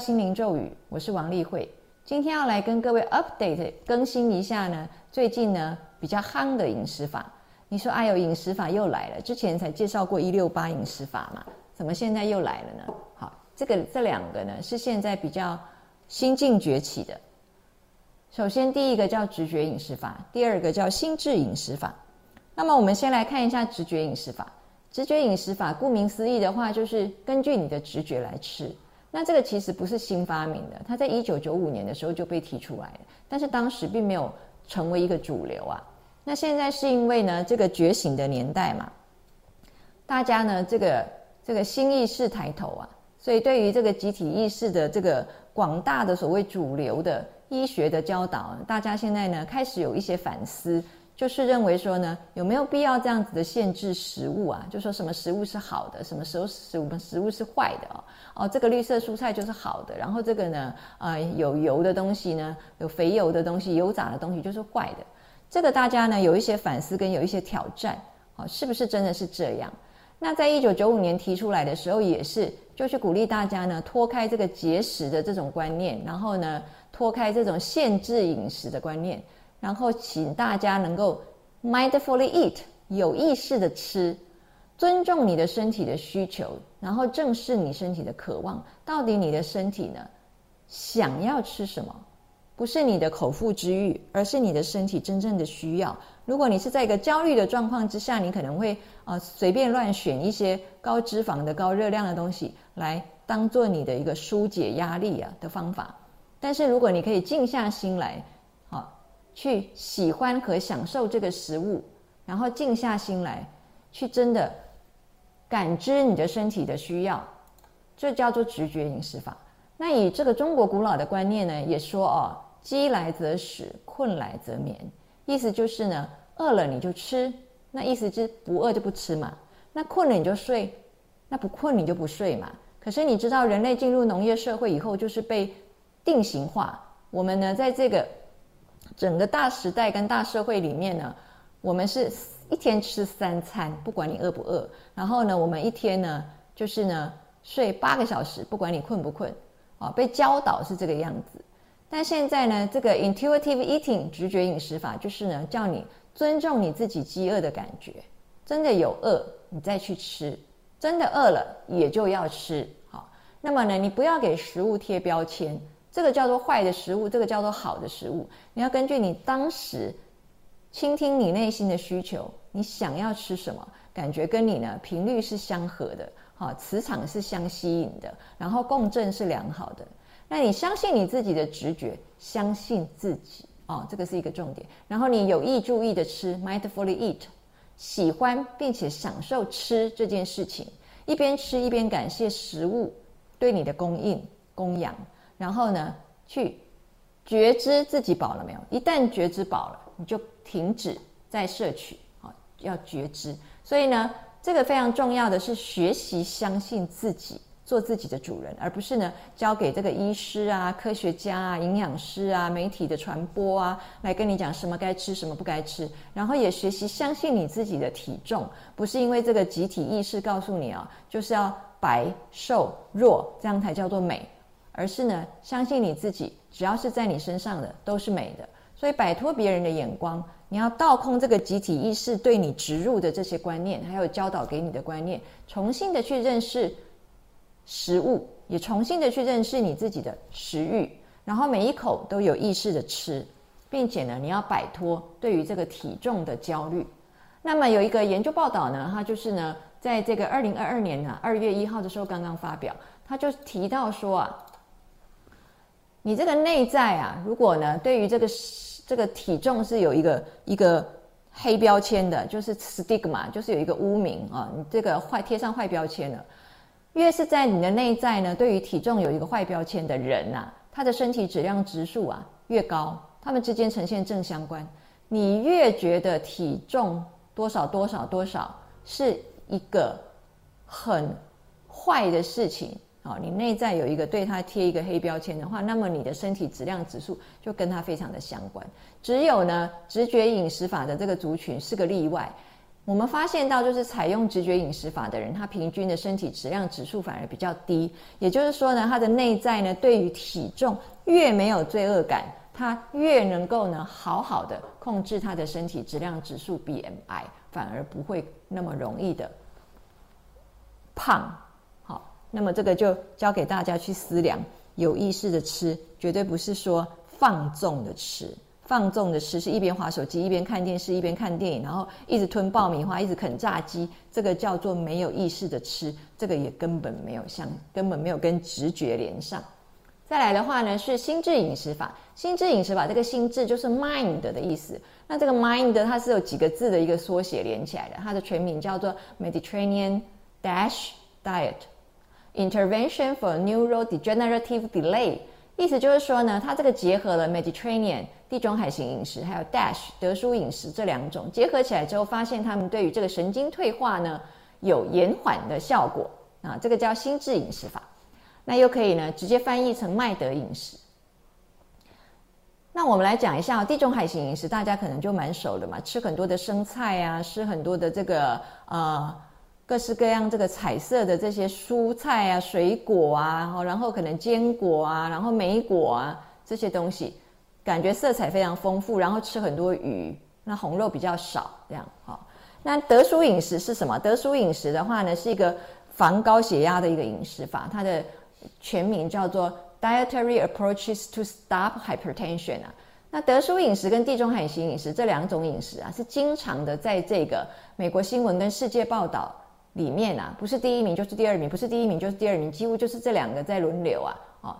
心灵咒语，我是王丽慧。今天要来跟各位 update 更新一下呢，最近呢比较夯的饮食法。你说哎呦，饮食法又来了，之前才介绍过一六八饮食法嘛，怎么现在又来了呢？好，这个这两个呢是现在比较新晋崛起的。首先第一个叫直觉饮食法，第二个叫心智饮食法。那么我们先来看一下直觉饮食法。直觉饮食法，顾名思义的话，就是根据你的直觉来吃。那这个其实不是新发明的，它在一九九五年的时候就被提出来了，但是当时并没有成为一个主流啊。那现在是因为呢，这个觉醒的年代嘛，大家呢这个这个新意识抬头啊，所以对于这个集体意识的这个广大的所谓主流的医学的教导，大家现在呢开始有一些反思。就是认为说呢，有没有必要这样子的限制食物啊？就说什么食物是好的，什么时候食物食物是坏的哦？哦，这个绿色蔬菜就是好的，然后这个呢，呃，有油的东西呢，有肥油的东西，油炸的东西就是坏的。这个大家呢有一些反思跟有一些挑战，哦，是不是真的是这样？那在一九九五年提出来的时候，也是就去鼓励大家呢脱开这个节食的这种观念，然后呢脱开这种限制饮食的观念。然后，请大家能够 mindfully eat，有意识的吃，尊重你的身体的需求，然后正视你身体的渴望。到底你的身体呢，想要吃什么？不是你的口腹之欲，而是你的身体真正的需要。如果你是在一个焦虑的状况之下，你可能会啊随便乱选一些高脂肪的、高热量的东西来当做你的一个疏解压力啊的方法。但是如果你可以静下心来。去喜欢和享受这个食物，然后静下心来，去真的感知你的身体的需要，这叫做直觉饮食法。那以这个中国古老的观念呢，也说哦，饥来则食，困来则眠，意思就是呢，饿了你就吃，那意思是不饿就不吃嘛。那困了你就睡，那不困你就不睡嘛。可是你知道，人类进入农业社会以后，就是被定型化。我们呢，在这个整个大时代跟大社会里面呢，我们是一天吃三餐，不管你饿不饿。然后呢，我们一天呢，就是呢睡八个小时，不管你困不困。啊，被教导是这个样子。但现在呢，这个 intuitive eating 直觉饮食法，就是呢叫你尊重你自己饥饿的感觉。真的有饿，你再去吃；真的饿了，也就要吃。好，那么呢，你不要给食物贴标签。这个叫做坏的食物，这个叫做好的食物。你要根据你当时倾听你内心的需求，你想要吃什么，感觉跟你呢频率是相合的，好，磁场是相吸引的，然后共振是良好的。那你相信你自己的直觉，相信自己哦，这个是一个重点。然后你有意注意的吃，mindfully eat，喜欢并且享受吃这件事情，一边吃一边感谢食物对你的供应供养。然后呢，去觉知自己饱了没有？一旦觉知饱了，你就停止再摄取，好，要觉知。所以呢，这个非常重要的是学习相信自己，做自己的主人，而不是呢交给这个医师啊、科学家啊、营养师啊、媒体的传播啊来跟你讲什么该吃，什么不该吃。然后也学习相信你自己的体重，不是因为这个集体意识告诉你啊，就是要白瘦弱，这样才叫做美。而是呢，相信你自己，只要是在你身上的都是美的。所以摆脱别人的眼光，你要倒空这个集体意识对你植入的这些观念，还有教导给你的观念，重新的去认识食物，也重新的去认识你自己的食欲，然后每一口都有意识的吃，并且呢，你要摆脱对于这个体重的焦虑。那么有一个研究报道呢，它就是呢，在这个二零二二年呢二月一号的时候刚刚发表，他就提到说啊。你这个内在啊，如果呢，对于这个这个体重是有一个一个黑标签的，就是 stigma，就是有一个污名啊，你这个坏贴上坏标签了。越是在你的内在呢，对于体重有一个坏标签的人呐，他的身体质量指数啊越高，他们之间呈现正相关。你越觉得体重多少多少多少是一个很坏的事情。好，你内在有一个对它贴一个黑标签的话，那么你的身体质量指数就跟它非常的相关。只有呢，直觉饮食法的这个族群是个例外。我们发现到，就是采用直觉饮食法的人，他平均的身体质量指数反而比较低。也就是说呢，他的内在呢，对于体重越没有罪恶感，他越能够呢，好好的控制他的身体质量指数 BMI，反而不会那么容易的胖。那么这个就交给大家去思量。有意识的吃，绝对不是说放纵的吃。放纵的吃是一边划手机一边看电视一边看电影，然后一直吞爆米花，一直啃炸鸡，这个叫做没有意识的吃，这个也根本没有像根本没有跟直觉连上。再来的话呢，是心智饮食法。心智饮食法这个心智就是 mind 的意思。那这个 mind 它是有几个字的一个缩写连起来的，它的全名叫做 Mediterranean Dash Diet Intervention for Neurodegenerative Delay。意思就是说呢，它这个结合了 Mediterranean 地中海型饮食，还有 Dash 德叔饮食这两种结合起来之后，发现他们对于这个神经退化呢有延缓的效果啊，这个叫心智饮食法。那又可以呢直接翻译成麦德饮食。那我们来讲一下地中海型饮食，大家可能就蛮熟的嘛，吃很多的生菜啊，吃很多的这个呃。各式各样这个彩色的这些蔬菜啊、水果啊，然后可能坚果啊，然后莓果啊这些东西，感觉色彩非常丰富。然后吃很多鱼，那红肉比较少，这样好。那德叔饮食是什么？德叔饮食的话呢，是一个防高血压的一个饮食法，它的全名叫做 Dietary Approaches to Stop Hypertension 啊。那德叔饮食跟地中海型饮食这两种饮食啊，是经常的在这个美国新闻跟世界报道。里面啊，不是第一名就是第二名，不是第一名就是第二名，几乎就是这两个在轮流啊，哦，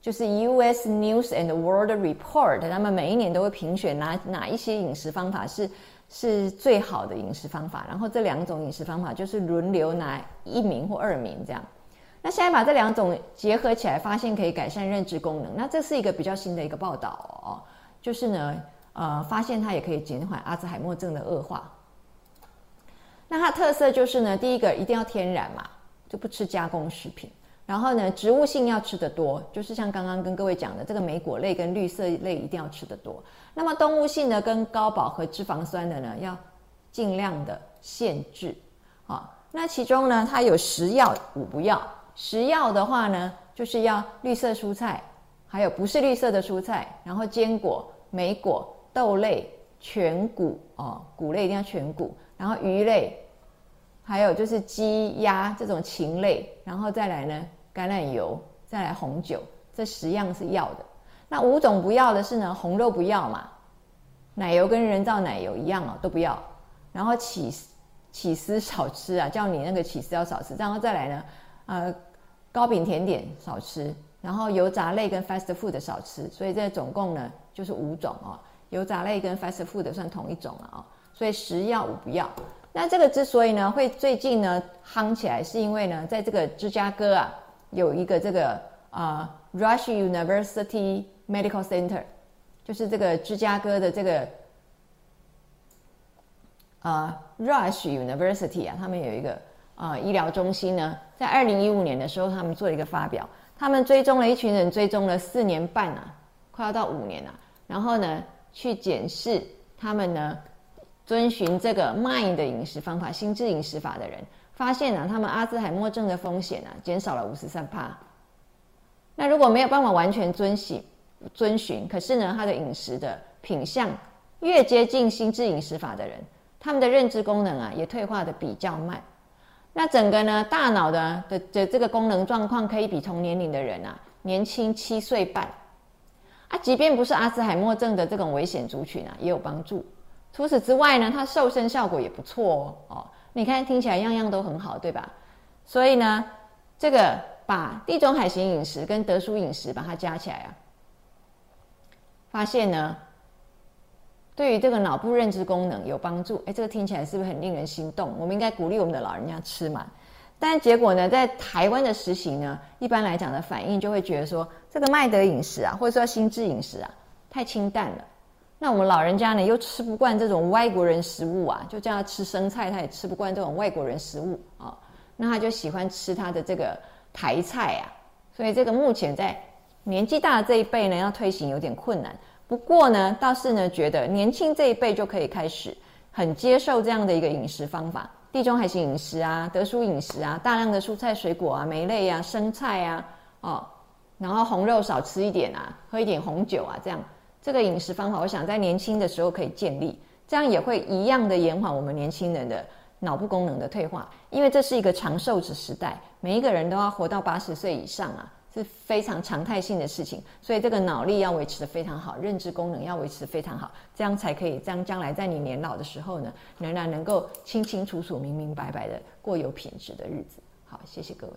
就是 U.S. News and World Report，他们每一年都会评选哪哪一些饮食方法是是最好的饮食方法，然后这两种饮食方法就是轮流拿一名或二名这样。那现在把这两种结合起来，发现可以改善认知功能，那这是一个比较新的一个报道哦，就是呢，呃，发现它也可以减缓阿兹海默症的恶化。那它特色就是呢，第一个一定要天然嘛，就不吃加工食品。然后呢，植物性要吃得多，就是像刚刚跟各位讲的，这个莓果类跟绿色类一定要吃得多。那么动物性的跟高饱和脂肪酸的呢，要尽量的限制。好，那其中呢，它有十要五不要。十要的话呢，就是要绿色蔬菜，还有不是绿色的蔬菜，然后坚果、莓果、豆类、全谷哦，谷类一定要全谷。然后鱼类，还有就是鸡鸭这种禽类，然后再来呢橄榄油，再来红酒，这十样是要的。那五种不要的是呢，红肉不要嘛，奶油跟人造奶油一样哦，都不要。然后起起司少吃啊，叫你那个起司要少吃。然后再来呢，呃，糕饼甜点少吃，然后油炸类跟 fast food 少吃。所以这总共呢就是五种哦，油炸类跟 fast food 算同一种了啊。所以十要五不要。那这个之所以呢会最近呢夯起来，是因为呢在这个芝加哥啊有一个这个啊 Rush University Medical Center，就是这个芝加哥的这个啊 Rush University 啊，他们有一个啊医疗中心呢，在二零一五年的时候，他们做了一个发表，他们追踪了一群人，追踪了四年半啊，快要到五年了，然后呢去检视他们呢。遵循这个 mind 的饮食方法、心智饮食法的人，发现呢，他们阿兹海默症的风险呢，减少了五十三帕。那如果没有办法完全遵循，遵循，可是呢，他的饮食的品相越接近心智饮食法的人，他们的认知功能啊，也退化的比较慢。那整个呢，大脑的的的这个功能状况，可以比同年龄的人啊，年轻七岁半。啊，即便不是阿兹海默症的这种危险族群啊，也有帮助。除此之外呢，它瘦身效果也不错哦。你看，听起来样样都很好，对吧？所以呢，这个把地中海型饮食跟德叔饮食把它加起来啊，发现呢，对于这个脑部认知功能有帮助。哎，这个听起来是不是很令人心动？我们应该鼓励我们的老人家吃嘛。但结果呢，在台湾的实行呢，一般来讲的反应就会觉得说，这个麦德饮食啊，或者说心智饮食啊，太清淡了。那我们老人家呢，又吃不惯这种外国人食物啊，就叫他吃生菜，他也吃不惯这种外国人食物啊。那他就喜欢吃他的这个台菜啊。所以这个目前在年纪大的这一辈呢，要推行有点困难。不过呢，倒是呢，觉得年轻这一辈就可以开始很接受这样的一个饮食方法，地中海型饮食啊，德蔬饮食啊，大量的蔬菜水果啊，莓类啊，生菜啊，哦，然后红肉少吃一点啊，喝一点红酒啊，这样这个饮食方法，我想在年轻的时候可以建立，这样也会一样的延缓我们年轻人的。脑部功能的退化，因为这是一个长寿子时代，每一个人都要活到八十岁以上啊，是非常常态性的事情，所以这个脑力要维持的非常好，认知功能要维持的非常好，这样才可以，将将来在你年老的时候呢，仍然能够清清楚楚、明明白白的过有品质的日子。好，谢谢各位。